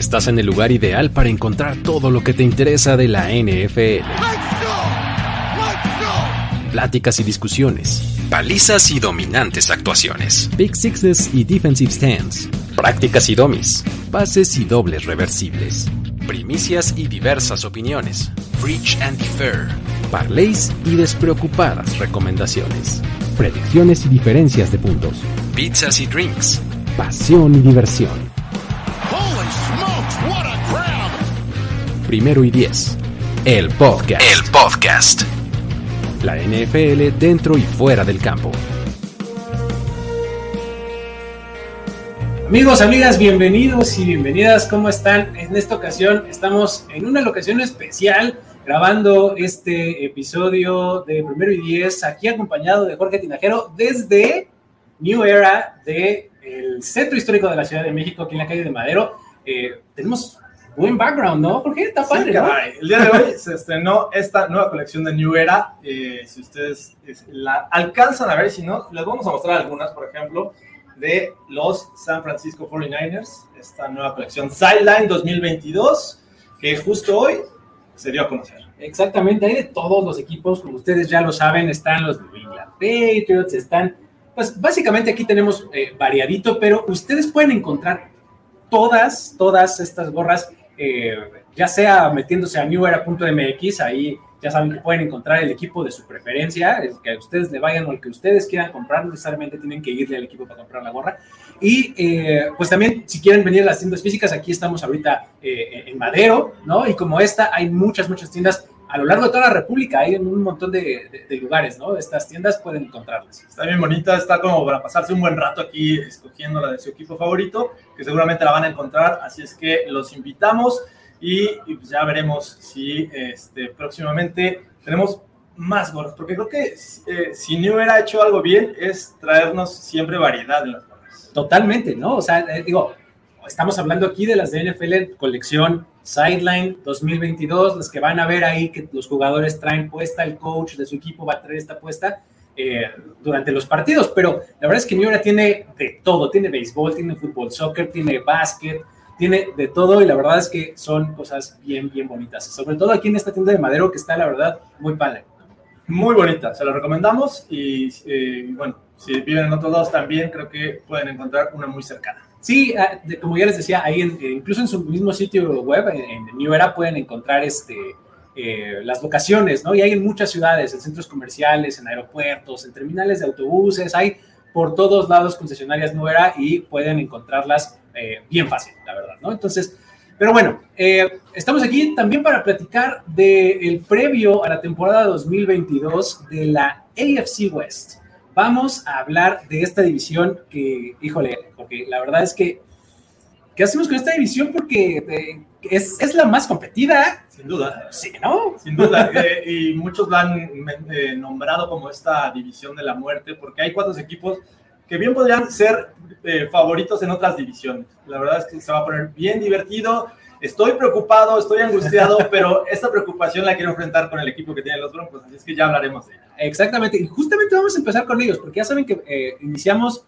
Estás en el lugar ideal para encontrar todo lo que te interesa de la NFL. Pláticas y discusiones. Palizas y dominantes actuaciones. Big Sixes y Defensive Stands. Prácticas y domis. Pases y dobles reversibles. Primicias y diversas opiniones. Preach and defer. Parlays y despreocupadas recomendaciones. Predicciones y diferencias de puntos. Pizzas y drinks. Pasión y diversión. Primero y Diez. El podcast. El podcast. La NFL dentro y fuera del campo. Amigos, amigas, bienvenidos y bienvenidas. ¿Cómo están? En esta ocasión estamos en una locación especial grabando este episodio de Primero y Diez, aquí acompañado de Jorge Tinajero desde New Era del Centro Histórico de la Ciudad de México, aquí en la calle de Madero. Eh, tenemos buen background, ¿no? Porque está padre, ¿no? El día de hoy se estrenó esta nueva colección de New Era. Eh, si ustedes la alcanzan a ver, si no, les vamos a mostrar algunas, por ejemplo, de los San Francisco 49ers. Esta nueva colección Sideline 2022, que justo hoy se dio a conocer. Exactamente, hay de todos los equipos, como ustedes ya lo saben, están los New England Patriots, están, pues básicamente aquí tenemos eh, variadito, pero ustedes pueden encontrar todas, todas estas gorras eh, ya sea metiéndose a newera.mx, ahí ya saben que pueden encontrar el equipo de su preferencia, el que ustedes le vayan o el que ustedes quieran comprar, necesariamente tienen que irle al equipo para comprar la gorra. Y eh, pues también, si quieren venir a las tiendas físicas, aquí estamos ahorita eh, en Madero, ¿no? Y como esta, hay muchas, muchas tiendas a lo largo de toda la República, hay en un montón de, lugares, ¿no? Estas tiendas pueden encontrarlas. Está bien bonita, está como para pasarse un buen rato aquí escogiendo la de su equipo favorito, que seguramente la van a encontrar, así es que los invitamos y, pues ya veremos si este, próximamente tenemos más gorras, porque creo que eh, si New hubiera hecho algo bien es traernos siempre variedad en las gorras. Totalmente, ¿no? O sea, eh, digo, estamos hablando aquí de las de NFL colección Sideline 2022, las que van a ver ahí que los jugadores traen puesta, el coach de su equipo va a traer esta puesta eh, durante los partidos, pero la verdad es que Miura tiene de todo, tiene béisbol, tiene fútbol, soccer, tiene básquet, tiene de todo y la verdad es que son cosas bien, bien bonitas, sobre todo aquí en esta tienda de Madero que está la verdad muy padre. Muy bonita, se lo recomendamos y eh, bueno, si viven en otros lados también creo que pueden encontrar una muy cercana. Sí, ah, como ya les decía, ahí eh, incluso en su mismo sitio web, en, New Era, pueden encontrar este, eh, las locaciones, ¿no? Y hay en muchas ciudades, en centros comerciales, en aeropuertos, en terminales de autobuses, hay por todos lados concesionarias New Era y pueden encontrarlas eh, bien fácil, la verdad, ¿no? Entonces, pero bueno, estamos aquí también para platicar del previo a la temporada 2022 de la AFC West vamos a hablar de esta división que, híjole, porque la verdad es que, ¿qué hacemos con esta división? Porque eh, es, la más competida. Sin duda. Sí, ¿no? Sin duda. Eh, y muchos la han eh, nombrado como esta división de la muerte, porque hay cuatro equipos que bien podrían ser favoritos en otras divisiones. La verdad es que se va a poner bien divertido estoy preocupado, estoy angustiado, pero esta preocupación la quiero enfrentar con el equipo que tienen los Broncos, así es que ya hablaremos de ella. Exactamente, y justamente vamos a empezar con ellos, porque ya saben que eh, iniciamos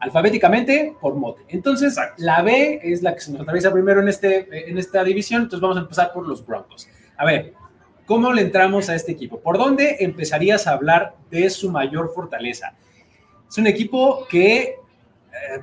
alfabéticamente por mote. Entonces, la B es la que se nos atraviesa primero en, este, en esta división, entonces vamos a empezar por los Broncos. A ver, ¿cómo le entramos a este equipo? ¿Por dónde empezarías a hablar de su mayor fortaleza? Es un equipo que eh,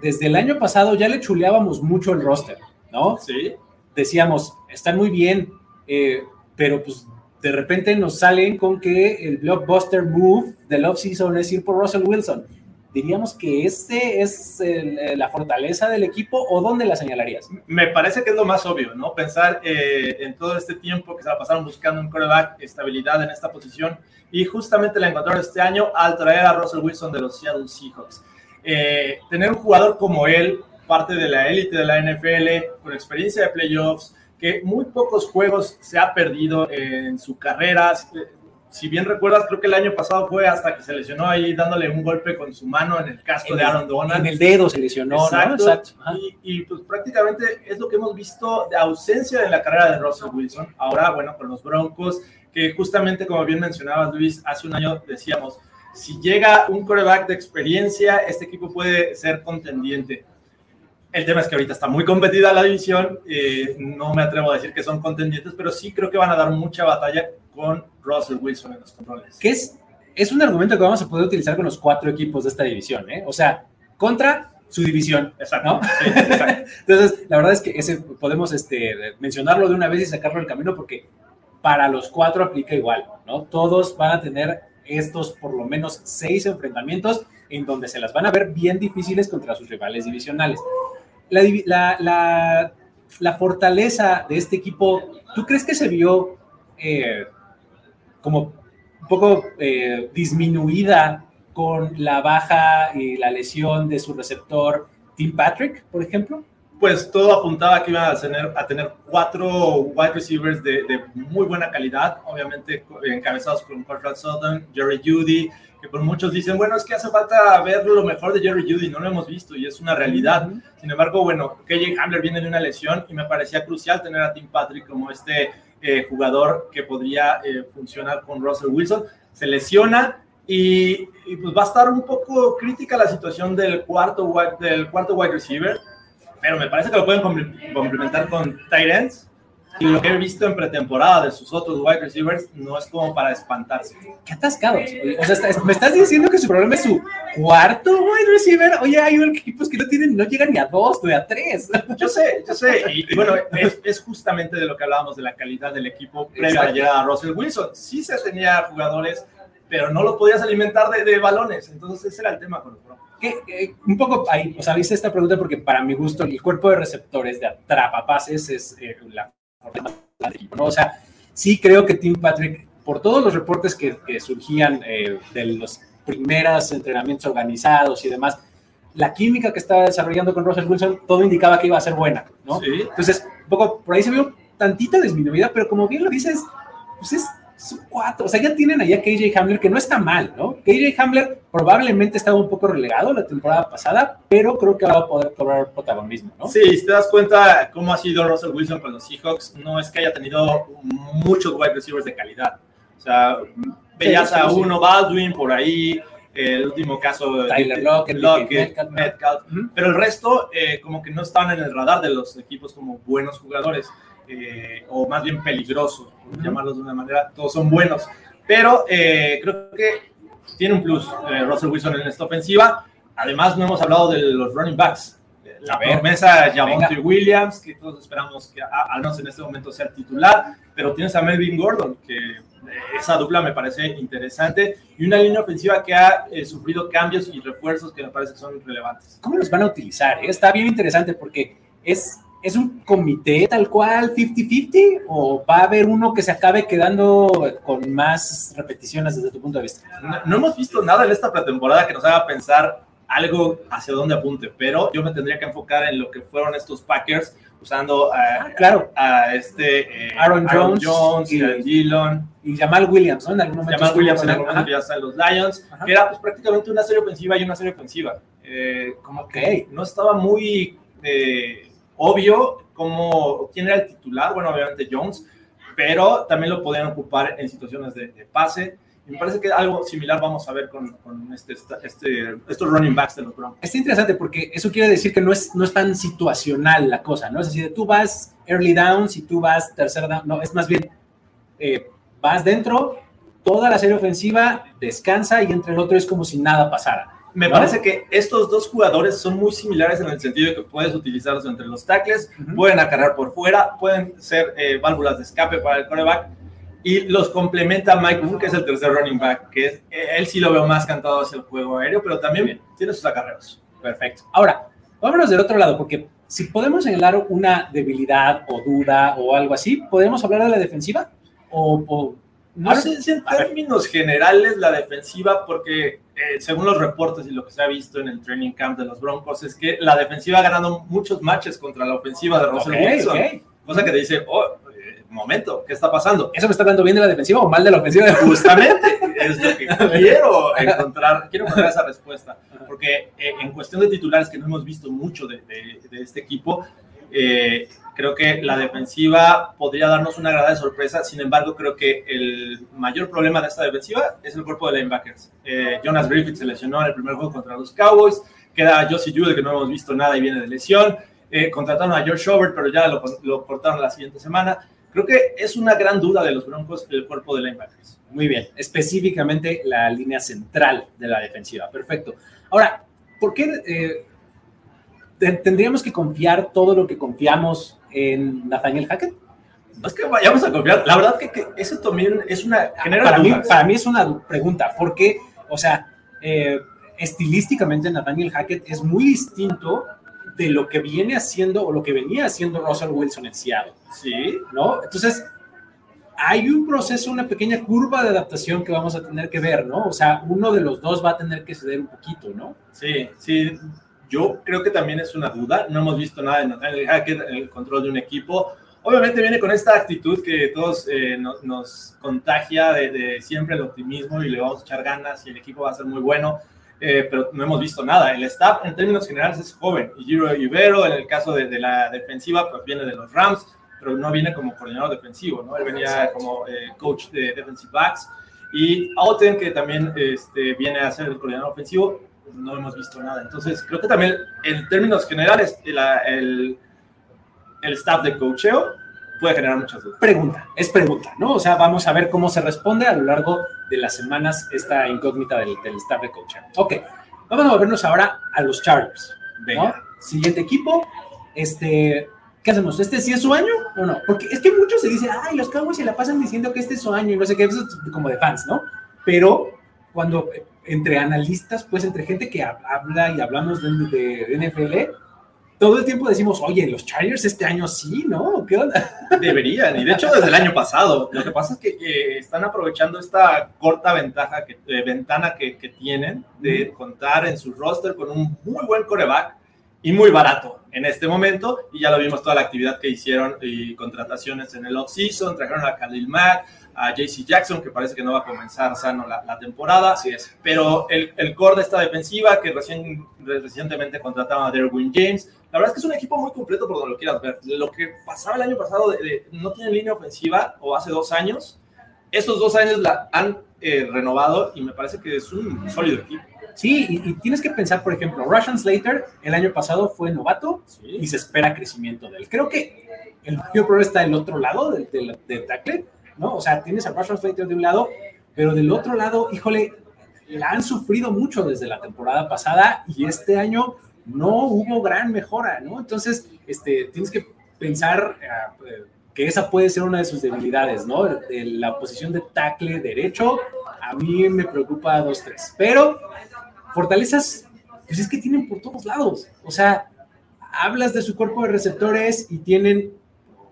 desde el año pasado ya le chuleábamos mucho el roster, ¿no? Sí decíamos, están muy bien, eh, pero pues de repente nos salen con que el blockbuster move del offseason es ir por Russell Wilson. ¿Diríamos que este es eh, la fortaleza del equipo o dónde la señalarías? Me parece que es lo más obvio, ¿no? Pensar eh, en todo este tiempo que se la pasaron buscando un quarterback, estabilidad en esta posición y justamente la encontraron este año al traer a Russell Wilson de los Seattle Seahawks. tener un jugador como él, parte de la élite de la NFL, con experiencia de playoffs, que muy pocos juegos se ha perdido en su carrera. Si bien recuerdas, creo que el año pasado fue hasta que se lesionó ahí dándole un golpe con su mano en el casco de Aaron Donald. En el dedo se lesionó, Exacto. Y, pues prácticamente es lo que hemos visto de ausencia de la carrera de Russell Wilson. Ahora, bueno, con los Broncos, que justamente como bien mencionabas, Luis, hace un año decíamos, si llega un coreback de experiencia, este equipo puede ser contendiente El tema es que ahorita está muy competida la división. Eh, no me atrevo a decir que son contendientes, pero sí creo que van a dar mucha batalla con Russell Wilson en los controles. Que es, es un argumento que vamos a poder utilizar con los cuatro equipos de esta división. ¿eh? O sea, contra su división. Exacto. Entonces, la verdad es que ese podemos este, mencionarlo de una vez y sacarlo del camino porque para los cuatro aplica igual, ¿no? Todos van a tener estos por lo menos seis enfrentamientos en donde se las van a ver bien difíciles contra sus rivales divisionales. La, la, fortaleza de este equipo, ¿tú crees que se vio eh, como un poco eh, disminuida con la baja y la lesión de su receptor Tim Patrick, por ejemplo? Pues todo apuntaba que iba a tener, a tener cuatro wide receivers de, de muy buena calidad, obviamente encabezados por Cortland Sutton, Jerry Judy, que por muchos dicen, bueno, es que hace falta ver lo mejor de Jerry Judy, no lo hemos visto y es una realidad. Sin embargo, bueno, KJ Hamler viene de una lesión y me parecía crucial tener a Tim Patrick como este eh, jugador que podría eh, funcionar con Russell Wilson. Se lesiona, y, pues va a estar un poco crítica la situación del cuarto, wide, del cuarto wide receiver, pero me parece que lo pueden complementar con tight ends. Y lo que he visto en pretemporada de sus otros wide receivers no es como para espantarse. Qué atascados. O sea, me estás diciendo que su problema es su cuarto wide receiver. Oye, hay equipos que no tienen, no llegan ni a dos, ni a tres. Yo sé, yo sé. Y, bueno, es, es, justamente de lo que hablábamos de la calidad del equipo previo a la llegada a Russell Wilson. Sí se tenía jugadores pero no lo podías alimentar de, balones. Entonces, ese era el tema con los que, un poco ahí, o sea, hice esta pregunta porque para mi gusto el cuerpo de receptores de atrapapases es eh, la ¿no? O sea, sí creo que Tim Patrick, por todos los reportes que, surgían eh, de los primeros entrenamientos organizados y demás, la química que estaba desarrollando con Russell Wilson, todo indicaba que iba a ser buena, ¿no? Sí. Entonces, un poco por ahí se vio tantita disminuida, pero como bien lo dices, pues es son cuatro. O sea, ya tienen allá KJ Hamler, que no está mal, ¿no? KJ Hamler probablemente estaba un poco relegado la temporada pasada, pero creo que va a poder cobrar protagonismo, ¿no? Sí, si te das cuenta cómo ha sido Russell Wilson con los Seahawks, no es que haya tenido muchos wide receivers de calidad. O sea, veías a uno Baldwin por ahí, el último caso Tyler Lockett, Metcalf, pero el resto eh, como que no estaban en el radar de los equipos como buenos jugadores. Eh, o más bien peligrosos, por llamarlos de una manera, todos son buenos. Pero eh, creo que tiene un plus eh, Russell Wilson en esta ofensiva. Además, no hemos hablado de los running backs. La promesa Javonte Williams, que todos esperamos que al menos en este momento sea titular, pero tienes a Melvin Gordon, que esa dupla me parece interesante, y una línea ofensiva que ha sufrido cambios y refuerzos que me parece que son relevantes. ¿Cómo los van a utilizar? Está bien interesante porque es ¿Es un comité tal cual 50-50 o va a haber uno que se acabe quedando con más repeticiones desde tu punto de vista? No, hemos visto nada en esta pretemporada que nos haga pensar algo hacia dónde apunte, pero yo me tendría que enfocar en lo que fueron estos Packers usando a, ah, claro. a, este eh, Aaron, Jones, y, Dillon y Jamal Williams, ¿no? En algún momento Jamal Williams en algún momento ya está en los Lions, que era pues, prácticamente una serie ofensiva y una serie ofensiva. Eh, como que no estaba muy eh, obvio como quién era el titular, bueno, obviamente Jones, pero también lo podían ocupar en situaciones de, pase. Me parece que algo similar vamos a ver con, con este, este, estos running backs de los Broncos. Es interesante porque eso quiere decir que no es, no es tan situacional la cosa, ¿no? Es decir, tú vas early down, si tú vas tercer down, no, es más bien, eh, vas dentro, toda la serie ofensiva descansa y entre el otro es como si nada pasara. Me parece que estos dos jugadores son muy similares en el sentido de que puedes utilizarlos entre los tackles, pueden acarrear por fuera, pueden ser eh, válvulas de escape para el coreback y los complementa Mike Moore, que es el tercer running back, que es, él sí lo veo más cantado hacia el juego aéreo, pero también tiene sus acarreos. Perfecto. Ahora, vámonos del otro lado, porque si podemos señalar una debilidad o duda o algo así, ¿podemos hablar de la defensiva? O, no sé en términos generales la defensiva, porque eh, según los reportes y lo que se ha visto en el training camp de los Broncos, es que la defensiva ha ganado muchos matches contra la ofensiva de Russell Wilson. Cosa que te dice, oh, momento, ¿qué está pasando? ¿Eso me está hablando bien de la defensiva o mal de la ofensiva? Justamente, es lo que quiero encontrar, quiero encontrar esa respuesta. Porque eh, en cuestión de titulares, que no hemos visto mucho de, de, este equipo, Eh, creo que la defensiva podría darnos una agradable sorpresa, sin embargo, creo que el mayor problema de esta defensiva es el cuerpo de linebackers. Eh, Jonas Griffith se lesionó en el primer juego contra los Cowboys, queda Josie Jude, que no hemos visto nada y viene de lesión. Eh, contrataron a George Schobert, pero ya lo, lo, cortaron la siguiente semana. Creo que es una gran duda de los Broncos el cuerpo de linebackers. Muy bien, específicamente la línea central de la defensiva. Perfecto. Ahora, ¿por qué eh, tendríamos que confiar todo lo que confiamos en Nathaniel Hackett? No es que vayamos a confiar. La verdad que, eso también es una... para, mí, para mí es una pregunta, porque, o sea, eh, estilísticamente Nathaniel Hackett es muy distinto de lo que viene haciendo o lo que venía haciendo Russell Wilson en Seattle. Sí. ¿No? Entonces, hay un proceso, una pequeña curva de adaptación que vamos a tener que ver, ¿no? O sea, uno de los dos va a tener que ceder un poquito, ¿no? Sí, sí. Yo creo que también es una duda. No hemos visto nada de Nathaniel Hackett en el control de un equipo. Obviamente viene con esta actitud que todos eh, nos, contagia de, de, siempre el optimismo y le vamos a echar ganas y el equipo va a ser muy bueno. Eh, pero no hemos visto nada. El staff en términos generales es joven. Giro Ibero, en el caso de, de, la defensiva, pues viene de los Rams, pero no viene como coordinador defensivo, ¿no? Él venía como eh, coach de defensive backs. Y Auten, que también este, viene a ser el coordinador ofensivo, no hemos visto nada. Entonces, creo que también en términos generales, el, el, el staff de coacheo puede generar muchas dudas. Pregunta, es pregunta, ¿no? O sea, vamos a ver cómo se responde a lo largo de las semanas esta incógnita del, del staff de coaching. Ok, vamos a movernos ahora a los Chargers. ¿no? Siguiente equipo, este, ¿qué hacemos? ¿Este sí es su año o no? Porque es que muchos se dicen, ay, los Cowboys se la pasan diciendo que este es su año y no sé qué, eso es como de fans, ¿no? Pero cuando entre analistas, pues entre gente que habla y hablamos de, de, de NFL, todo el tiempo decimos, oye, los Chargers este año sí, ¿no? ¿Qué onda? Deberían, y de hecho desde el año pasado. Lo que pasa es que eh, están aprovechando esta corta ventaja que, eh, ventana que, que, tienen de contar en su roster con un muy buen coreback y muy barato en este momento. Y ya lo vimos toda la actividad que hicieron y contrataciones en el offseason. Trajeron a Khalil Mack, a JC Jackson, que parece que no va a comenzar sano la, la temporada. Así es. Pero el, el, core de esta defensiva, que recién, recientemente contrataron a Derwin James, la verdad es que es un equipo muy completo por donde lo quieras ver. Lo que pasaba el año pasado de, de no tiene línea ofensiva, o hace dos años, esos dos años la han eh, renovado y me parece que es un sólido equipo. Sí, y, y, tienes que pensar, por ejemplo, Russian Slater el año pasado fue novato sí. y se espera crecimiento de él. Creo que el mayor problema está del otro lado del, del, del tackle, ¿no? O sea, tienes a Russian Slater de un lado, pero del otro lado, híjole, la han sufrido mucho desde la temporada pasada y este año no hubo gran mejora, ¿no? Entonces, este, tienes que pensar uh, que esa puede ser una de sus debilidades, ¿no? La posición de tackle derecho, a mí me preocupa 2-3, pero fortalezas, pues es que tienen por todos lados, o sea, hablas de su cuerpo de receptores y tienen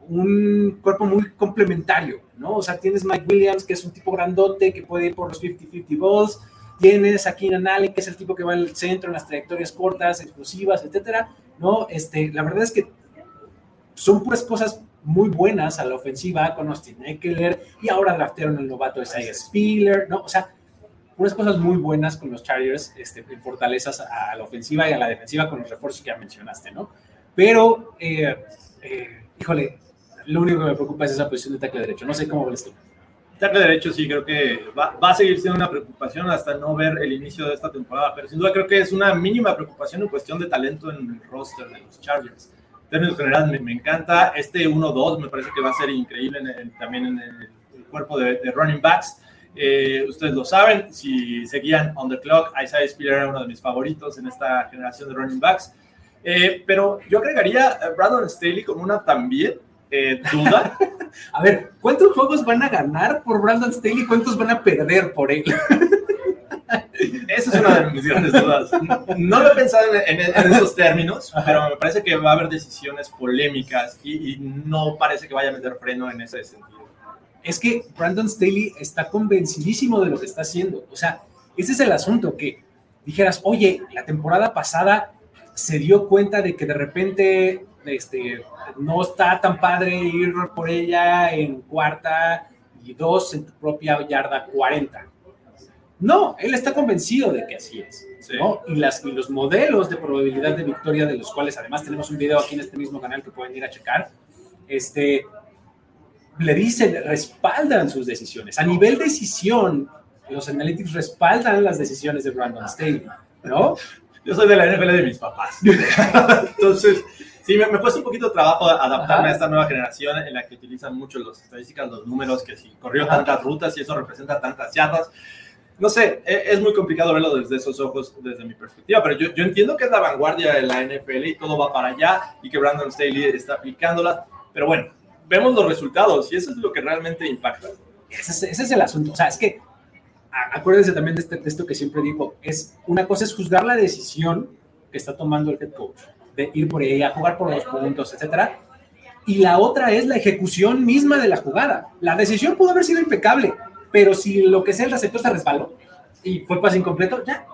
un cuerpo muy complementario, ¿no? O sea, tienes Mike Williams, que es un tipo grandote, que puede ir por los 50-50 balls, tienes a Keenan Allen, que es el tipo que va al centro en las trayectorias cortas, explosivas, etcétera, ¿no? Este, la verdad es que son pues cosas muy buenas a la ofensiva con Austin Eckler y ahora draftearon el novato Isaiah Spiller, ¿no? O sea, unas cosas muy buenas con los Chargers, este, en fortalezas a la ofensiva y a la defensiva con los refuerzos que ya mencionaste, ¿no? Pero, eh, eh, híjole, lo único que me preocupa es esa posición de tackle derecho. No sé cómo ves tú. Tackle derecho sí creo que va, va, a seguir siendo una preocupación hasta no ver el inicio de esta temporada, pero sin duda creo que es una mínima preocupación en cuestión de talento en el roster de los Chargers. En términos generales me, me encanta, este 1-2 me parece que va a ser increíble en el, también en el, el cuerpo de, de, running backs. Eh, ustedes lo saben, si seguían on the clock, Isaiah Spiller era uno de mis favoritos en esta generación de running backs. Eh, pero yo agregaría a Brandon Staley como una también eh, duda. a ver, ¿cuántos juegos van a ganar por Brandon Staley cuántos van a perder por él? Esa es una de mis grandes dudas. No lo he pensado en, en, en esos términos, pero me parece que va a haber decisiones polémicas y, y, no parece que vaya a meter freno en ese sentido. Es que Brandon Staley está convencidísimo de lo que está haciendo. O sea, ese es el asunto, que dijeras, oye, la temporada pasada se dio cuenta de que de repente este, no está tan padre ir por ella en cuarta y dos en tu propia yarda 40. No, él está convencido de que así es. ¿no? Y, las, y los modelos de probabilidad de victoria, de los cuales además tenemos un video aquí en este mismo canal que pueden ir a checar, este, le dicen, respaldan sus decisiones. A nivel decisión, los analytics respaldan las decisiones de Brandon Staley, ¿no? Yo soy de la NFL de mis papás. Entonces, sí, me, me cuesta un poquito de trabajo adaptarme a esta nueva generación en la que utilizan mucho las estadísticas, los números, que si corrió tantas rutas y eso representa tantas yardas. No sé, e, es, muy complicado verlo desde esos ojos, desde mi perspectiva, pero yo, yo entiendo que es la vanguardia de la NFL y todo va para allá y que Brandon Staley está aplicándola, pero bueno, vemos los resultados y eso es lo que realmente impacta. Ese es, el asunto. O sea, es que acuérdense también de, este, de esto que siempre digo, es una cosa es juzgar la decisión que está tomando el head coach de ir por ella, jugar por los puntos, etcétera. Y la otra es la ejecución misma de la jugada. La decisión pudo haber sido impecable, pero si lo que sea el receptor se resbaló y fue pase incompleto, ya,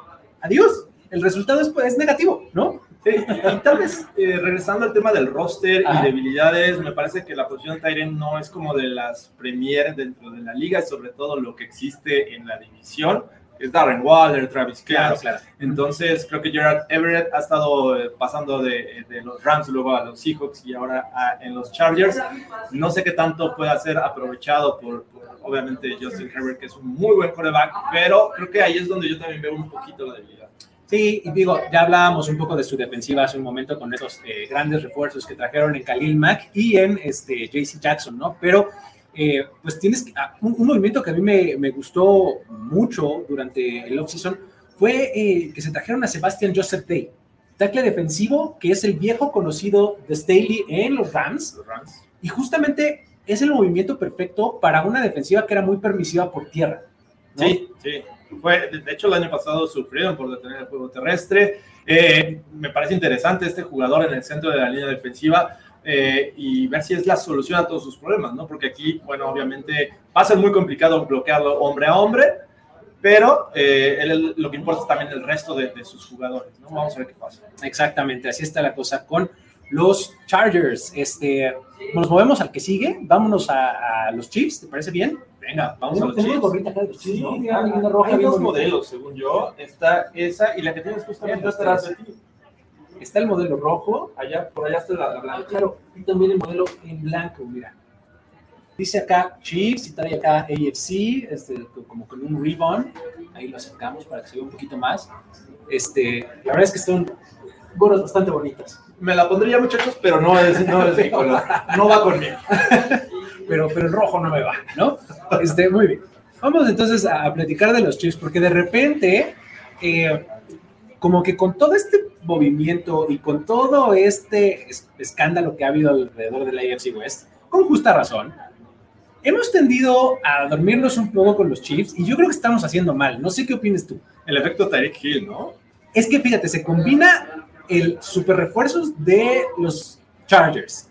adiós. El resultado es, es negativo, ¿no? Y tal vez eh, regresando al tema del roster y debilidades, me parece que la posición de Tyren no es como de las Premier dentro de la liga, y sobre todo lo que existe en la división. Es Darren Waller, Travis Claro, claro. Entonces, creo que Gerard Everett ha estado eh, pasando de, de, los Rams luego a los Seahawks y ahora en los Chargers. No sé qué tanto puede ser aprovechado por, por, obviamente, Justin Herbert, que es un muy buen quarterback, pero creo que ahí es donde yo también veo un poquito la debilidad. Sí, y digo, ya hablábamos un poco de su defensiva hace un momento con esos eh, grandes refuerzos que trajeron en Khalil Mack y en este, JC Jackson, ¿no? Pero, eh, pues tienes ah, un, un, movimiento que a mí me, me gustó mucho durante el offseason fue eh, que se trajeron a Sebastian Joseph Day, tackle defensivo, que es el viejo conocido de Staley en los Rams. Los Rams. Y justamente es el movimiento perfecto para una defensiva que era muy permisiva por tierra. ¿no? Sí, sí. Fue, de hecho, el año pasado sufrieron por detener el juego terrestre. Eh, me parece interesante este jugador en el centro de la línea defensiva eh, y ver si es la solución a todos sus problemas, ¿no? Porque aquí, bueno, obviamente va a ser muy complicado bloquearlo hombre a hombre, pero eh, él, lo que importa es también el resto de, de, sus jugadores, ¿no? Vamos a ver qué pasa. Exactamente, así está la cosa con los Chargers. Este, nos movemos al que sigue, vámonos a, a los Chiefs, ¿te parece bien? Venga, vamos a los Chiefs. Sí, ¿no? roja, Hay dos modelos, según yo. Está esa y la que tienes justamente atrás de ti. Está el modelo rojo. Allá, por allá está la, la blanca. Ah, claro, y también el modelo en blanco, mira. Dice acá Chiefs y trae acá AFC, este, como con un ribbon. Ahí lo acercamos para que se vea un poquito más. Este, la verdad es que son gorras bastante bonitas. Me la pondría, muchachos, pero no es, no es mi color. No va conmigo. pero, pero el rojo no me va, ¿no? Este, muy bien. Vamos entonces a, platicar de los Chiefs, porque de repente, eh, como que con todo este movimiento y con todo este escándalo que ha habido alrededor de la AFC West, con justa razón, hemos tendido a dormirnos un poco con los Chiefs y yo creo que estamos haciendo mal. No sé qué opinas tú. El efecto Tyreek Hill, ¿no? Es que fíjate, se combina el super refuerzos de los Chargers.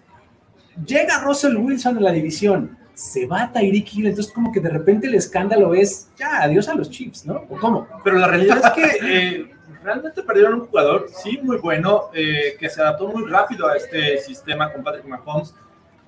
Llega Russell Wilson a la división, se va a Tyreek Hill, entonces como que de repente el escándalo es, ya, adiós a los Chiefs, ¿no? ¿O cómo? Pero la realidad es que eh, realmente perdieron un jugador, sí, muy bueno, eh, que se adaptó muy rápido a este sistema con Patrick Mahomes,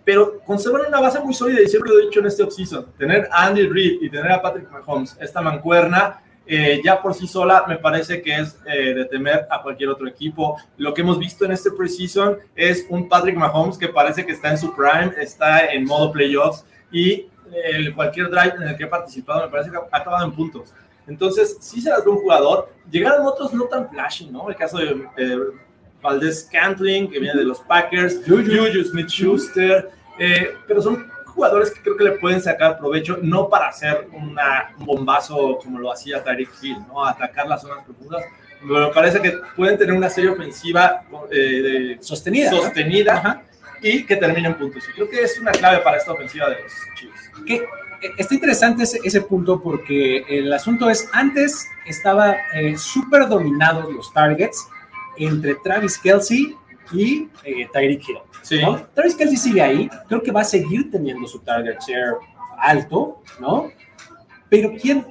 pero conservan una base muy sólida y siempre lo he dicho en este offseason, tener a Andy Reid y tener a Patrick Mahomes, esta mancuerna, eh, ya por sí sola me parece que es eh, de temer a cualquier otro equipo. Lo que hemos visto en este preseason es un Patrick Mahomes que parece que está en su prime, está en modo playoffs y el, cualquier drive en el que ha participado me parece que ha acabado en puntos. Entonces, sí se las ve un jugador. Llegaron otros no tan flashy, ¿no? El caso de eh, Valdez Cantling, que viene de los Packers, Juju Smith-Schuster, eh, pero son jugadores que creo que le pueden sacar provecho, no para hacer una, un bombazo como lo hacía Tyreek Hill, ¿no? Atacar las zonas profundas, pero me parece que pueden tener una serie ofensiva eh, sostenida, sostenida ¿no? y que termine en puntos. Y creo que es una clave para esta ofensiva de los Chiefs. Que eh, está interesante ese, ese, punto porque el asunto es, antes estaba eh, súper dominados los targets entre Travis Kelsey y eh, Tyreek Hill. Sí. ¿no? Travis Kelsey sigue ahí, creo que va a seguir teniendo su target share alto, ¿no? Pero ¿quién,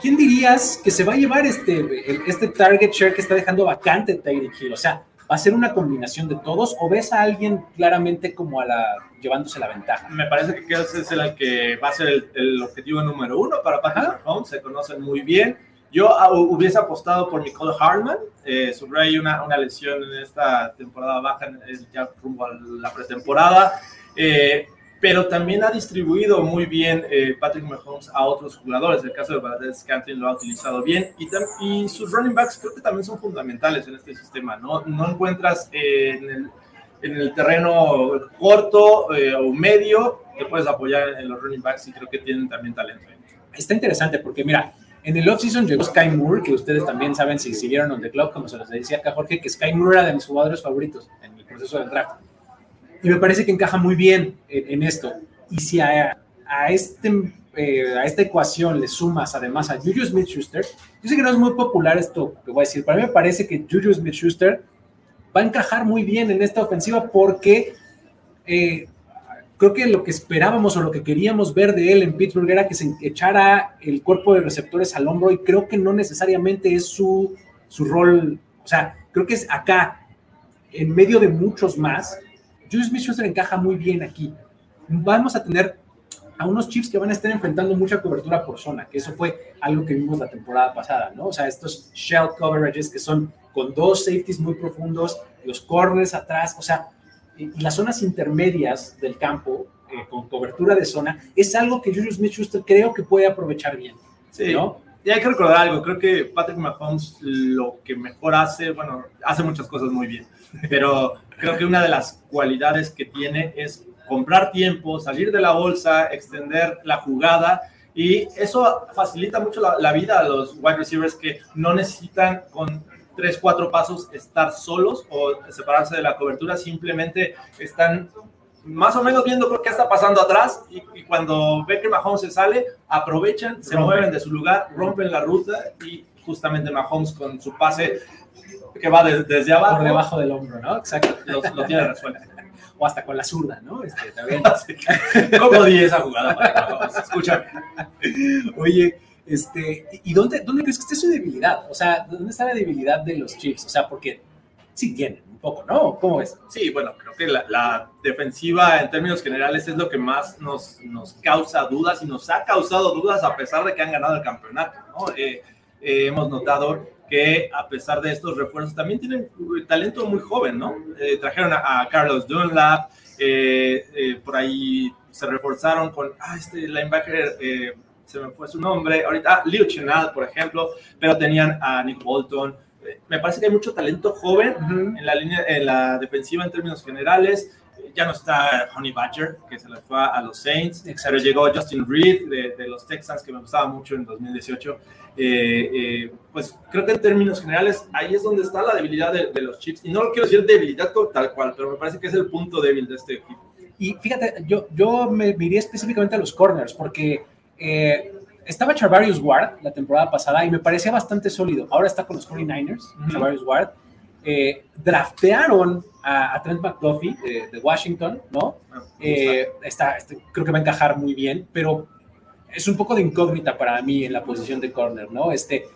¿quién dirías que se va a llevar este, este target share que está dejando vacante Tyreek Hill? O sea, ¿va a ser una combinación de todos o ves a alguien claramente como a la, llevándose la ventaja? Me parece que Kelsey es el que va a ser el, el objetivo número uno para Patrick Mahomes, se conocen muy bien Yo ah, hubiese apostado por Nicole Hartman, eh, sobre una, una lesión en esta temporada baja, ya rumbo a la pretemporada, eh, pero también ha distribuido muy bien eh, Patrick Mahomes a otros jugadores. El caso de Valdez Scantling lo ha utilizado bien y, y, sus running backs creo que también son fundamentales en este sistema. No, no encuentras en el, en, el, terreno corto o medio, te puedes apoyar en los running backs y creo que tienen también talento. Está interesante porque, mira, en el offseason llegó Sky Moore, que ustedes también saben si siguieron on the clock, como se los decía acá Jorge, que Sky Moore era de mis jugadores favoritos en el proceso del draft. Y me parece que encaja muy bien en, esto. Y si a, a este, eh, a esta ecuación le sumas además a Juju Smith-Schuster, yo sé que no es muy popular esto que voy a decir, pero a mí me parece que Juju Smith-Schuster va a encajar muy bien en esta ofensiva porque eh, creo que lo que esperábamos o lo que queríamos ver de él en Pittsburgh era que se echara el cuerpo de receptores al hombro y creo que no necesariamente es su, su rol, o sea, creo que es acá, en medio de muchos más, Julius Smith-Schuster encaja muy bien aquí. Vamos a tener a unos Chiefs que van a estar enfrentando mucha cobertura por zona, que eso fue algo que vimos la temporada pasada, ¿no? O sea, estos shell coverages que son con dos safeties muy profundos, los corners atrás, o sea, y las zonas intermedias del campo, eh, con cobertura de zona, es algo que Julius Smith-Schuster creo que puede aprovechar bien. Sí, ¿no? Y hay que recordar algo, creo que Patrick Mahomes lo que mejor hace, bueno, hace muchas cosas muy bien, pero creo que una de las cualidades que tiene es comprar tiempo, salir de la bolsa, extender la jugada y eso facilita mucho la, la vida a los wide receivers que no necesitan con tres, cuatro pasos estar solos o separarse de la cobertura, simplemente están más o menos viendo qué está pasando atrás y, cuando ve que Mahomes se sale, aprovechan, se mueven de su lugar, rompen la ruta y justamente Mahomes con su pase que va desde abajo. Por debajo del hombro, ¿no? Exacto. Lo, tiene resuelto. O hasta con la zurda, ¿no? Este, también. ¿Cómo di esa jugada para Escúchame. Oye, este, ¿Y dónde, dónde crees que esté su debilidad? O sea, ¿dónde está la debilidad de los Chiefs? O sea, porque sí tienen un poco, ¿no? ¿Cómo es? Sí, bueno, creo que la, defensiva en términos generales es lo que más nos, nos, causa dudas y nos ha causado dudas a pesar de que han ganado el campeonato, ¿no? Eh, eh, hemos notado que a pesar de estos refuerzos también tienen talento muy joven, ¿no? Eh, trajeron a, Carlos Dunlap, por ahí se reforzaron con ah, este linebacker se me fue su nombre, ahorita, ah, Leo Chenal, por ejemplo, pero tenían a Nick Bolton. Me parece que hay mucho talento joven en la línea, en la defensiva en términos generales. Ya no está Honey Badger, que se le fue a los Saints, pero llegó Justin Reed de, los Texans, que me gustaba mucho en 2018. Eh, eh, pues creo que en términos generales ahí es donde está la debilidad de, los Chiefs. Y no lo quiero decir debilidad tal cual, pero me parece que es el punto débil de este equipo. Y fíjate, yo, yo me miré específicamente a los corners, porque eh, estaba Charvarius Ward la temporada pasada y me parecía bastante sólido. Ahora está con los 49ers, Charvarius Ward. Eh, draftearon a, Trent McDuffie de, Washington, ¿no? Ah, eh, está, este, creo que va a encajar muy bien, pero es un poco de incógnita para mí en la posición de corner, ¿no? Este,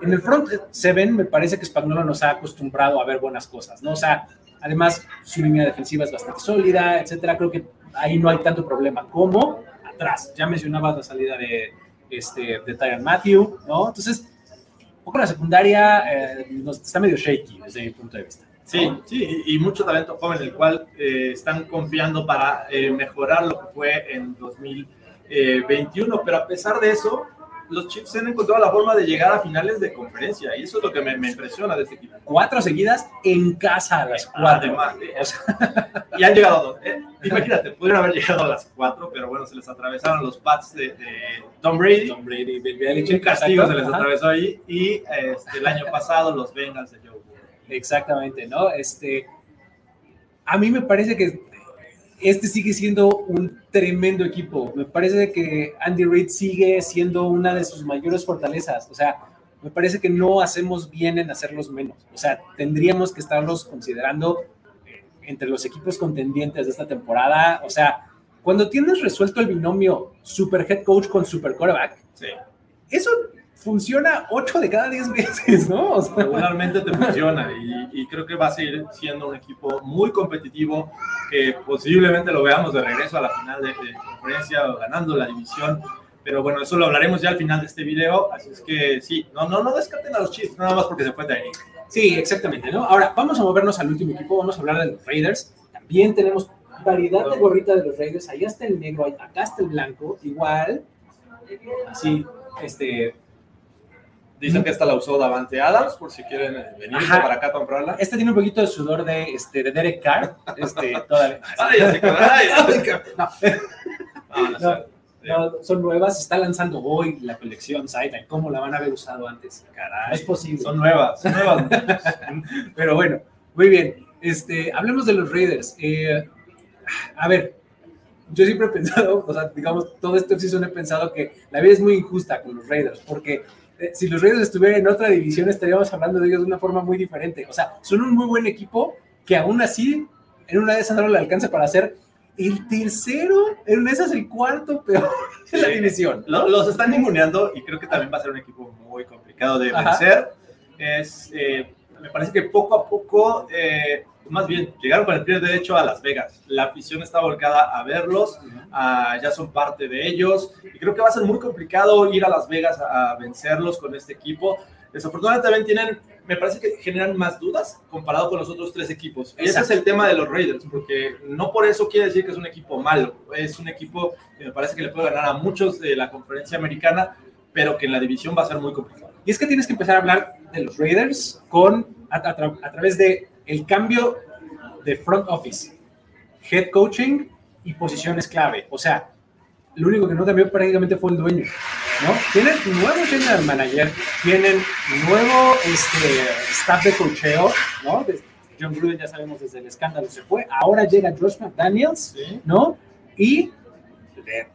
en el front seven me parece que Spagnuolo nos ha acostumbrado a ver buenas cosas, ¿no? O sea, además su línea defensiva es bastante sólida, etcétera. Creo que ahí no hay tanto problema como ya mencionabas la salida de, este, de Tyron Matthew, ¿no? Entonces, un poco la secundaria eh, está medio shaky desde mi punto de vista. Sí, sí, y mucho talento joven, el cual eh, están confiando para eh, mejorar lo que fue en 2021, pero a pesar de eso, los Chiefs han encontrado la forma de llegar a finales de conferencia y eso es lo que me, impresiona de este equipo. Cuatro seguidas en casa a las cuatro. Además, y han llegado dos. Eh, imagínate, pudieron haber llegado a las cuatro, pero bueno, se les atravesaron los Pats de, Tom Brady. Tom Brady, Un castigo se les atravesó ahí y este, el año pasado los Bengals de Joe Exactamente, ¿no? Este, a mí me parece que este sigue siendo un tremendo equipo. Me parece que Andy Reid sigue siendo una de sus mayores fortalezas. O sea, me parece que no hacemos bien en hacerlos menos. O sea, tendríamos que estarlos considerando eh, entre los equipos contendientes de esta temporada. O sea, cuando tienes resuelto el binomio super head coach con super quarterback, sí. eso funciona 8 de cada 10 veces, ¿no? O Regularmente te funciona y, creo que va a seguir siendo un equipo muy competitivo que posiblemente lo veamos de regreso a la final de, conferencia o ganando la división. Pero bueno, eso lo hablaremos ya al final de este video. Así es que sí, no, no, no descarten a los Chiefs, nada más porque se fue Tyreek. Sí, exactamente, ¿no? Ahora, vamos a movernos al último equipo, vamos a hablar de los Raiders. También tenemos variedad de gorrita de los Raiders. Allá está el negro, acá está el blanco, igual. Así, este, Dicen que esta la usó Davante Adams, por si quieren eh, venir Ajá. para acá a comprarla. Este tiene un poquito de sudor de, este, de Derek Carr. Este, todavía. Ay, que- ay, ay, No, No, no no, son nuevas, se está lanzando hoy la colección Sideline. ¿Cómo la van a haber usado antes? Caray, es posible. Son nuevas, son nuevas. Pero bueno, muy bien. Este, hablemos de los Raiders. Eh, a ver, yo siempre he pensado, o sea, digamos, todo este season he pensado que la vida es muy injusta con los Raiders, porque si los Raiders estuvieran en otra división estaríamos hablando de ellos de una forma muy diferente. O sea, son un muy buen equipo que aún así en una de esas no le alcanza para ser el tercero, en una de esas el cuarto peor de la división. Lo- Los están ninguneando y creo que también va a ser un equipo muy complicado de Ajá. vencer. Es, eh, me parece que poco a poco, eh, más bien, llegaron con el pie derecho a Las Vegas. La afición está volcada a verlos, ya son parte de ellos y creo que va a ser muy complicado ir a Las Vegas a, vencerlos con este equipo. Desafortunadamente también tienen, me parece que generan más dudas comparado con los otros tres equipos. Y ese es el tema de los Raiders, porque no por eso quiere decir que es un equipo malo. Es un equipo que me parece que le puede ganar a muchos de la conferencia americana, pero que en la división va a ser muy complicado. Y es que tienes que empezar a hablar de los Raiders con, a través de el cambio de front office, head coaching y posiciones clave. O sea, lo único que no cambió prácticamente fue el dueño, ¿no? Tienen nuevo general manager, tienen nuevo este, staff de cocheo, ¿no? John Gruden ya sabemos desde el escándalo se fue, ahora llega Josh McDaniels, ¿no? Y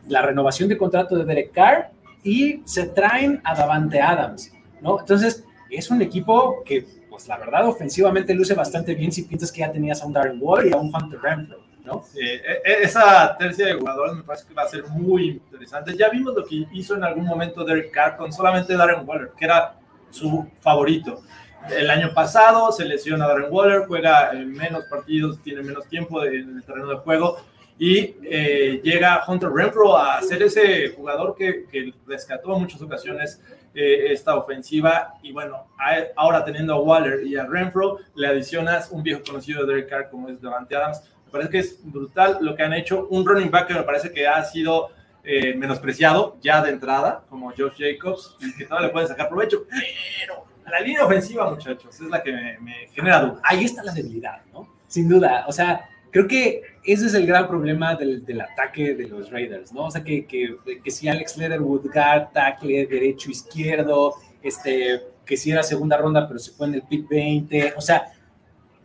la renovación de contrato de Derek Carr y se traen a Davante Adams, ¿no? Entonces, es un equipo que, pues la verdad, ofensivamente luce bastante bien si piensas que ya tenías a un Darren Ward y a un Hunter Renfro, ¿no? Eh, eh, esa tercia de jugadores me parece que va a ser muy interesante. Ya vimos lo que hizo en algún momento Derek Carr con solamente Darren Waller, que era su favorito. El año pasado se lesiona Darren Waller, juega en menos partidos, tiene menos tiempo en el terreno de juego y eh, llega Hunter Renfro a ser ese jugador que, que rescató en muchas ocasiones eh, esta ofensiva y bueno, ahora teniendo a Waller y a Renfro, le adicionas un viejo conocido de Derek Carr como es Davante Adams. Me parece que es brutal lo que han hecho. Un running back que me parece que ha sido eh, menospreciado ya de entrada, como Josh Jacobs, y que todavía le pueden sacar provecho, pero la línea ofensiva, muchachos, es la que me, genera dudas. Ahí está la debilidad, ¿no? Sin duda, o sea, creo que ese es el gran problema del, del ataque de los Raiders, ¿no? O sea, que, que, que si Alex Leatherwood guard, tackle, derecho, izquierdo, este, que si era segunda ronda, pero se fue en el pick 20, o sea,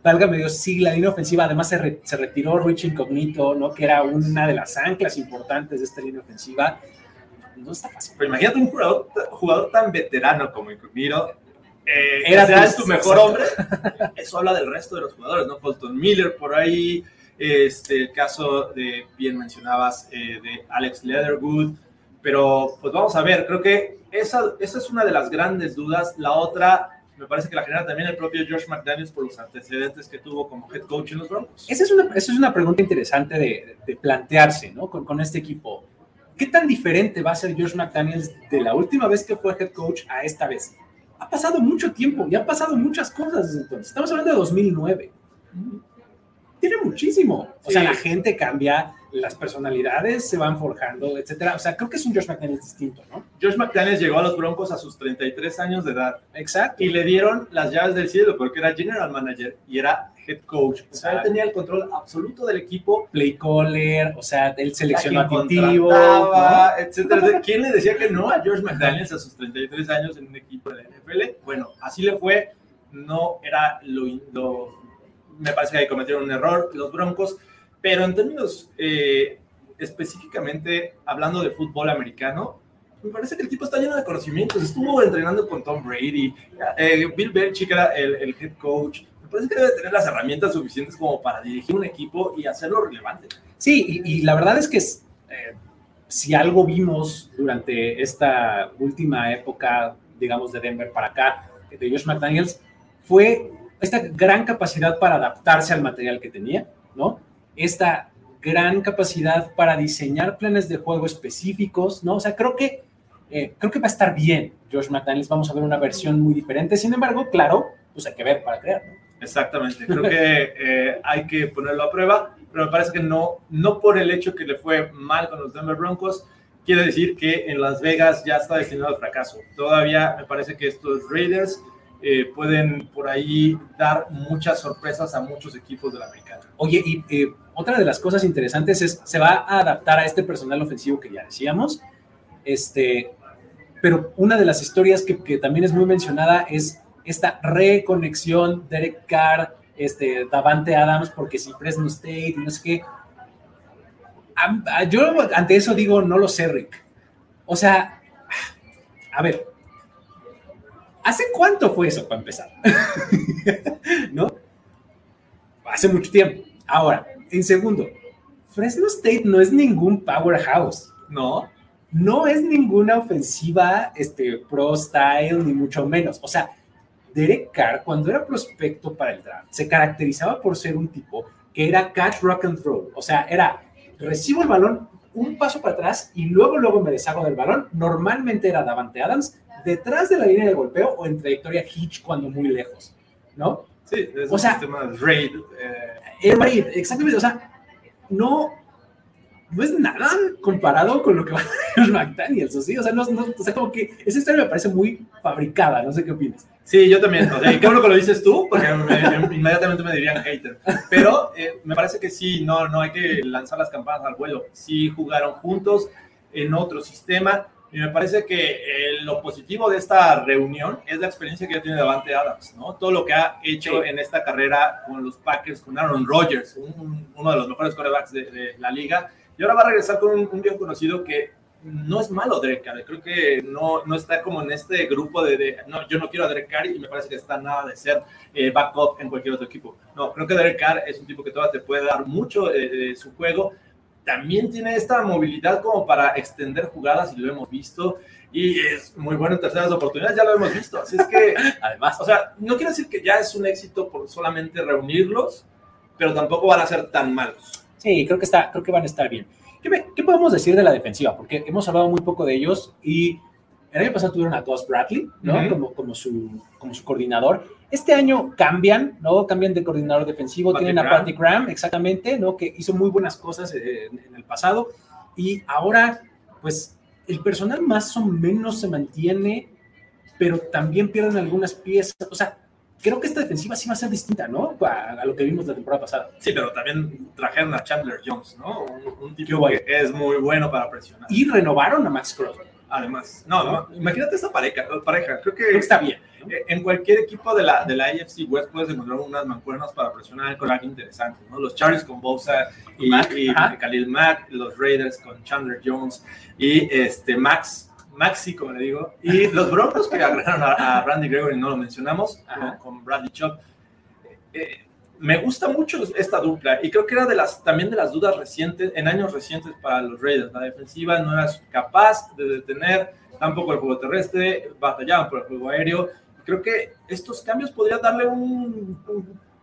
válgame Dios, sí, la línea ofensiva, además se, re- se retiró Rich Incognito, ¿no? Que era una de las anclas importantes de esta línea ofensiva. No está fácil. Pero imagínate un jugador, jugador tan veterano como Incognito. Eh, Era tu- tu mejor exacto. hombre. Eso habla del resto de los jugadores, ¿no? Colton Miller por ahí. Este, el caso de, bien mencionabas, eh, de Alex Leatherwood. Pero pues vamos a ver, creo que esa, esa es una de las grandes dudas. La otra, me parece que la genera también el propio Josh McDaniels por los antecedentes que tuvo como head coach en los Broncos. Esa es una, esa es una pregunta interesante de, de plantearse, ¿no? Con, con este equipo. ¿Qué tan diferente va a ser Josh McDaniels de la última vez que fue head coach a esta vez? Ha pasado mucho tiempo y han pasado muchas cosas desde entonces. Estamos hablando de 2009. Tiene muchísimo. O sea, la gente cambia, las personalidades se van forjando, etcétera. O sea, creo que es un Josh McDaniels distinto, ¿no? Josh McDaniels llegó a los Broncos a sus 33 años de edad. Exacto. y le dieron las llaves del cielo porque era general manager y era head coach. O sea, él tenía el control absoluto del equipo. Play caller, o sea, él seleccionó aditivo. etcétera. ¿Quién le decía que no a George McDaniels a sus 33 años en un equipo de la NFL? Bueno, así le fue. No era lo, lo- me parece que cometieron un error los Broncos, pero en términos eh, específicamente hablando de fútbol americano, me parece que el tipo está lleno de conocimientos. Estuvo entrenando con Tom Brady, eh, Bill Belichick era el, el head coach. Me parece que debe tener las herramientas suficientes como para dirigir un equipo y hacerlo relevante. Sí, y, la verdad es que eh, si algo vimos durante esta última época, digamos, de Denver para acá, de Josh McDaniels, fue esta gran capacidad para adaptarse al material que tenía, ¿no? Esta gran capacidad para diseñar planes de juego específicos, ¿no? O sea, creo que, eh, creo que va a estar bien Josh McDaniels. Vamos a ver una versión muy diferente. Sin embargo, claro, pues hay que ver para crear, ¿no? Exactamente, creo que eh, hay que ponerlo a prueba, pero me parece que no, no por el hecho que le fue mal con los Denver Broncos, quiere decir que en Las Vegas ya está destinado al fracaso. Todavía me parece que estos Raiders eh, pueden por ahí dar muchas sorpresas a muchos equipos de la americana. Oye, y eh, otra de las cosas interesantes es, se va a adaptar a este personal ofensivo que ya decíamos, este, pero una de las historias que, que también es muy mencionada es esta reconexión Derek Carr, este, Davante Adams, porque si Fresno State no sé qué. Yo ante eso digo, no lo sé, Rick. O sea, a ver, ¿hace cuánto fue eso para empezar? ¿No? Hace mucho tiempo. Ahora, en segundo, Fresno State no es ningún powerhouse, ¿no? No es ninguna ofensiva este, pro style, ni mucho menos. O sea, Derek Carr, cuando era prospecto para el draft, se caracterizaba por ser un tipo que era catch, rock and throw. O sea, era recibo el balón, un paso para atrás y luego, luego me deshago del balón. Normalmente era Davante Adams detrás de la línea de golpeo o en trayectoria hitch cuando muy lejos, ¿no? Sí, es o sea, sistema raid. Eh. raid, exactamente. O sea, no, no es nada comparado con lo que va a hacer McDaniels, ¿sí? O sea, no, o sea, como que esa historia me parece muy fabricada, no sé qué opinas. Sí, yo también. O sea, qué bueno que lo dices tú, porque inmediatamente me dirían hater. Pero eh, me parece que sí, no, no hay que lanzar las campanas al vuelo. Sí jugaron juntos en otro sistema. Y me parece que eh, lo positivo de esta reunión es la experiencia que ya tiene Davante Adams, ¿no? Todo lo que ha hecho en esta carrera con los Packers, con Aaron Rodgers, uno de los mejores quarterbacks de, la liga. Y ahora va a regresar con un, un, bien conocido que no es malo Derek Carr, creo que no, no está como en este grupo de, no, yo no quiero a Derek Carr y me parece que está nada de ser eh, backup en cualquier otro equipo. No, creo que Derek Carr es un tipo que todavía te puede dar mucho eh, de su juego. También tiene esta movilidad como para extender jugadas y lo hemos visto. Y es muy bueno en terceras oportunidades, ya lo hemos visto. Así es que, además, o sea, no quiero decir que ya es un éxito por solamente reunirlos, pero tampoco van a ser tan malos. Sí, creo que, está, creo que van a estar bien. ¿Qué, podemos decir de la defensiva? Porque hemos hablado muy poco de ellos y el año pasado tuvieron a Gus Bradley, ¿no? como, como, su, como su coordinador. Este año cambian, ¿no? Cambian de coordinador defensivo, tienen a Patty Graham, exactamente, ¿no? Que hizo muy buenas cosas en, en el pasado y ahora, pues, el personal más o menos se mantiene, pero también pierden algunas piezas. O sea, creo que esta defensiva sí va a ser distinta, ¿no? A, lo que vimos la temporada pasada. Sí, pero también trajeron a Chandler Jones, ¿no? Un, tipo que es muy bueno para presionar. Y renovaron a Max Crosby. Además, no, imagínate esta pareja, pareja. Creo que, está bien. Eh, en cualquier equipo de la, de la AFC West puedes encontrar unas mancuernas para presionar con alguien interesante, ¿no? Los Chargers con Bosa y, y Khalil Mack, los Raiders con Chandler Jones y este Max Maxi, como le digo, y los Broncos que agregaron a, Randy Gregory, no lo mencionamos, con, Bradley Chubb. Eh, me gusta mucho esta dupla y creo que era de las, también de las dudas recientes, en años recientes para los Raiders. La defensiva no era capaz de detener tampoco el juego terrestre, batallaban por el juego aéreo. Creo que estos cambios podrían darle un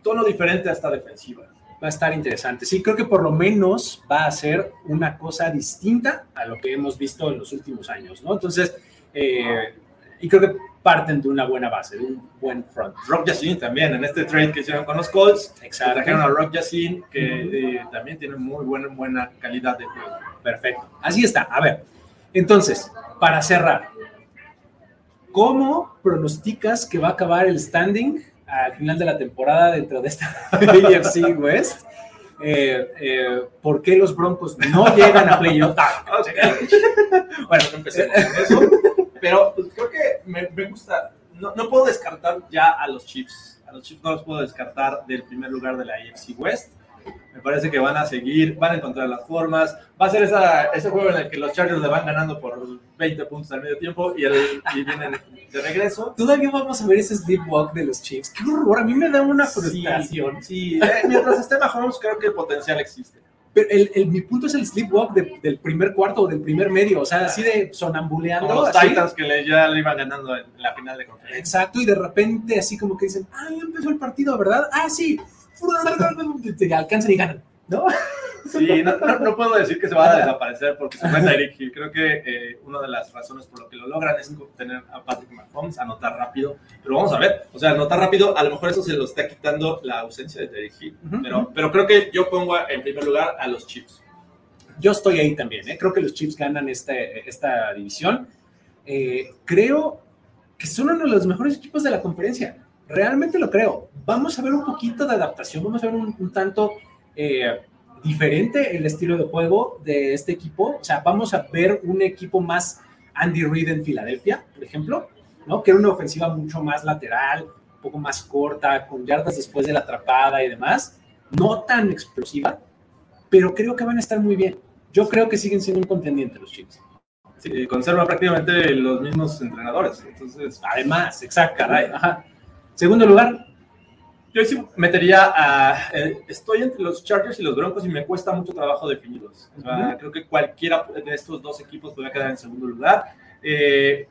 tono diferente a esta defensiva va a estar interesante. Sí, creo que por lo menos va a ser una cosa distinta a lo que hemos visto en los últimos años, ¿no? Entonces, eh, y creo que parten de una buena base, de un buen front. Rock Yacine también, en este trade que hicieron con los Colts, Exacto. trajeron a Rock Yacine, que eh, también tiene muy buena, buena calidad de juego. Perfecto. Así está. A ver, entonces, para cerrar, ¿cómo pronosticas que va a acabar el standing al final de la temporada dentro de esta AFC West. Eh, eh, ¿Por qué los Broncos no llegan a playoff? Ah, bueno, empecemos con eso. Pero pues, creo que me, gusta. No, no, puedo descartar ya a los Chiefs. A los Chiefs no los puedo descartar del primer lugar de la AFC West. Me parece que van a seguir, van a encontrar las formas. Va a ser esa, ese juego en el que los Chargers le van ganando por 20 puntos al medio tiempo y, el, y vienen de regreso. Todavía vamos a ver ese sleepwalk de los Chiefs. Qué horror, a mí me da una frustración. Sí, eh, mientras esté Mahomes, creo que el potencial existe. Pero el, mi punto es el sleepwalk del primer cuarto o del primer medio, o sea, así de sonambuleando. Como los Titans que le, ya le iban ganando en la final de conferencia. Exacto, y de repente así como que dicen, ah, ya empezó el partido, ¿verdad? Ah, sí, te alcanzan y ganan. ¿No? Sí, no, no, puedo decir que se va a desaparecer porque se fue Tyreek Hill. Creo que eh, una de las razones por lo que lo logran es tener a Patrick Mahomes, anotar rápido. Pero vamos a ver, o sea, anotar rápido, a lo mejor eso se lo está quitando la ausencia de Tyreek Hill. pero, pero creo que yo pongo en primer lugar a los Chiefs. Yo estoy ahí también, ¿eh? creo que los Chiefs ganan este, esta división. Eh, creo que son uno de los mejores equipos de la conferencia. Realmente lo creo. Vamos a ver un poquito de adaptación, vamos a ver un, tanto eh, diferente el estilo de juego de este equipo. O sea, vamos a ver un equipo más Andy Reid en Filadelfia, por ejemplo, ¿no? Que era una ofensiva mucho más lateral, un poco más corta, con yardas después de la atrapada y demás. No tan explosiva, pero creo que van a estar muy bien. Yo creo que siguen siendo un contendiente los Chiefs. Sí, conservan prácticamente los mismos entrenadores. Entonces, además, exacto. Caray. Segundo lugar, yo sí metería a. Eh, estoy entre los Chargers y los Broncos y me cuesta mucho trabajo definirlos. Creo que cualquiera de estos dos equipos podría quedar en segundo lugar. Eh,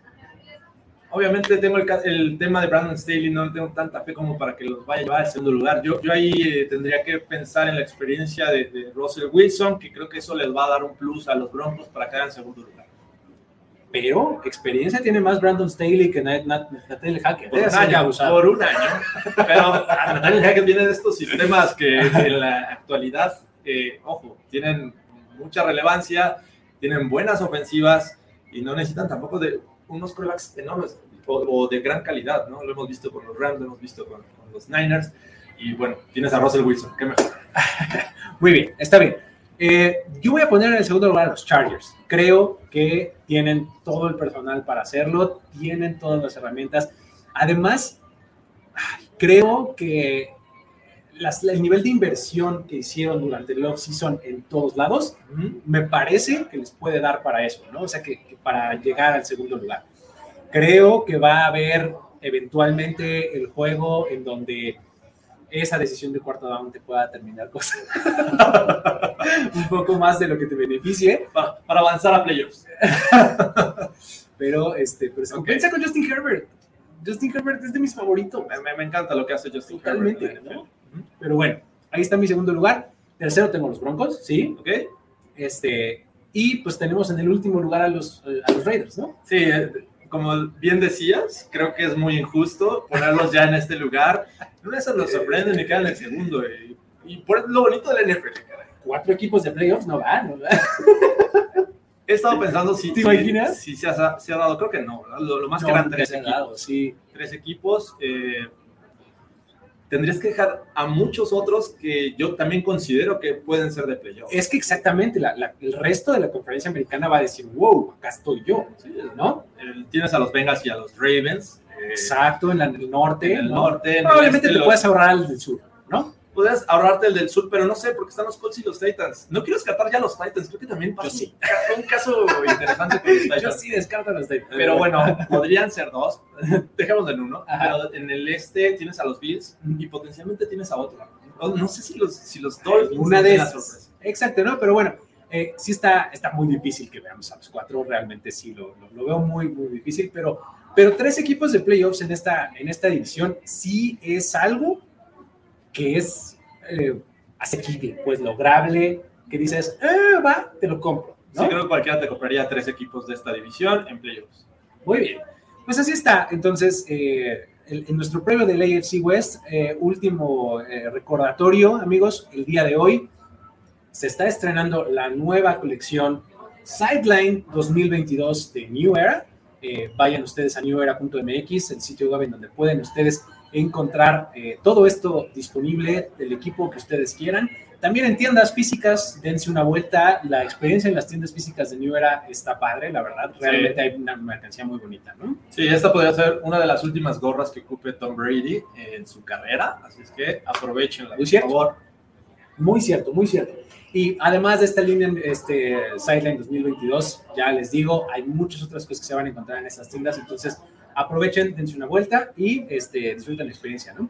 obviamente tengo el, tema de Brandon Staley, no tengo tanta fe como para que los vaya a llevar al segundo lugar. Yo, yo ahí eh, tendría que pensar en la experiencia de, de Russell Wilson, que creo que eso les va a dar un plus a los Broncos para quedar en segundo lugar pero experiencia tiene más Brandon Staley que Nathaniel Hackett. Por un año, por un año. Pero Nathaniel Hackett viene de estos sistemas que en la actualidad, eh, ojo, tienen mucha relevancia, tienen buenas ofensivas y no necesitan tampoco de unos corebacks enormes o, de gran calidad, ¿no? Lo hemos visto con los Rams, lo hemos visto con, con los Niners y bueno, tienes a Russell Wilson, qué mejor. Muy bien, está bien. Eh, yo voy a poner en el segundo lugar a los Chargers. Creo que tienen todo el personal para hacerlo, tienen todas las herramientas. Además, creo que el nivel de inversión que hicieron durante el off-season en todos lados, me parece que les puede dar para eso, ¿no? O sea, que para llegar al segundo lugar. Creo que va a haber eventualmente el juego en donde esa decisión de cuarto down te pueda terminar cosas un poco más de lo que te beneficie para, avanzar a playoffs. pero este, pero se okay. con Justin Herbert. Justin Herbert es de mis favoritos. Me, encanta lo que hace Justin Herbert. Pero bueno, ahí está mi segundo lugar. Tercero tengo los Broncos, sí. Ok. Este, y pues tenemos en el último lugar a los, a los Raiders, ¿no? Sí, eh, como bien decías, creo que es muy injusto ponerlos ya en este lugar. No eso nos sorprende ni quedan en el segundo. Y, por lo bonito del NFL, Cuatro equipos de playoffs no van, ¿no? He estado pensando si, ¿Te imaginas? si, se, ha, dado, creo que no, lo, más que eran tres equipos. sí. Tres equipos. Eh, tendrías que dejar a muchos otros que yo también considero que pueden ser de playoff. Es que exactamente, el resto de la conferencia americana va a decir, wow, acá estoy yo, ¿no? tienes a los Bengals y a los Ravens. Eh, Exacto, en, el norte. En el norte. Probablemente te puedes ahorrar al del sur, ¿no? Puedes ahorrarte el del sur, pero no sé, porque están los Colts y los Titans. No quiero descartar ya los Titans, creo que también pasa sí. un caso interesante con los Titans. Yo sí descarto los Titans. Pero bueno, podrían ser dos. Dejemos en uno. Pero en el este tienes a los Bills y potencialmente tienes a otro. No, sé si los, si los Dolphins. Una de esas. Exacto, ¿no? Pero bueno, eh, sí está, está muy difícil que veamos a los cuatro. Realmente sí lo, lo, veo muy, muy difícil. Pero, pero tres equipos de playoffs en esta, en esta división sí es algo que es eh, asequible, pues lograble, que dices, eh, va, te lo compro. ¿no? Sí, creo que cualquiera te compraría tres equipos de esta división en playoffs. Muy bien. Pues así está. Entonces, eh, en nuestro premio del AFC West, eh, último recordatorio, amigos, el día de hoy se está estrenando la nueva colección Sideline 2022 de New Era. vayan ustedes a newera.mx, el sitio web en donde pueden ustedes encontrar eh, todo esto disponible del equipo que ustedes quieran. También en tiendas físicas, dense una vuelta. La experiencia en las tiendas físicas de New Era está padre, la verdad. Realmente hay una mercancía muy bonita, ¿no? Sí, esta podría ser una de las últimas gorras que ocupe Tom Brady en su carrera. Así es que aprovechenla, por favor. Muy cierto, muy cierto. Y además de esta línea este, Sideline 2022, ya les digo, hay muchas otras cosas que se van a encontrar en estas tiendas. Entonces, aprovechen, dense una vuelta y este, disfruten la experiencia, ¿no?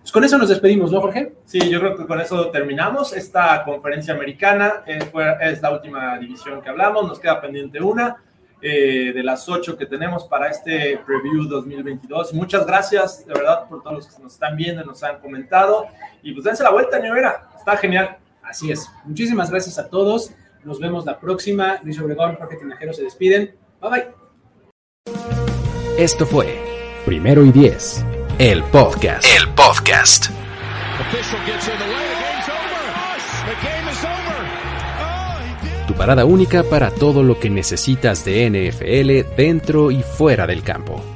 Pues con eso nos despedimos, ¿no, Jorge? Sí, yo creo que con eso terminamos esta conferencia americana. Eh, es la última división que hablamos, nos queda pendiente una eh, de las ocho que tenemos para este preview 2022. Muchas gracias, de verdad, por todos los que nos están viendo, nos han comentado. Y pues dense la vuelta, Era. Está genial. Así es. Muchísimas gracias a todos. Nos vemos la próxima. Luis Obregón, Jorge Tinajero se despiden. Bye bye. Esto fue Primero y Diez, el podcast. El podcast. Tu parada única para todo lo que necesitas de NFL dentro y fuera del campo.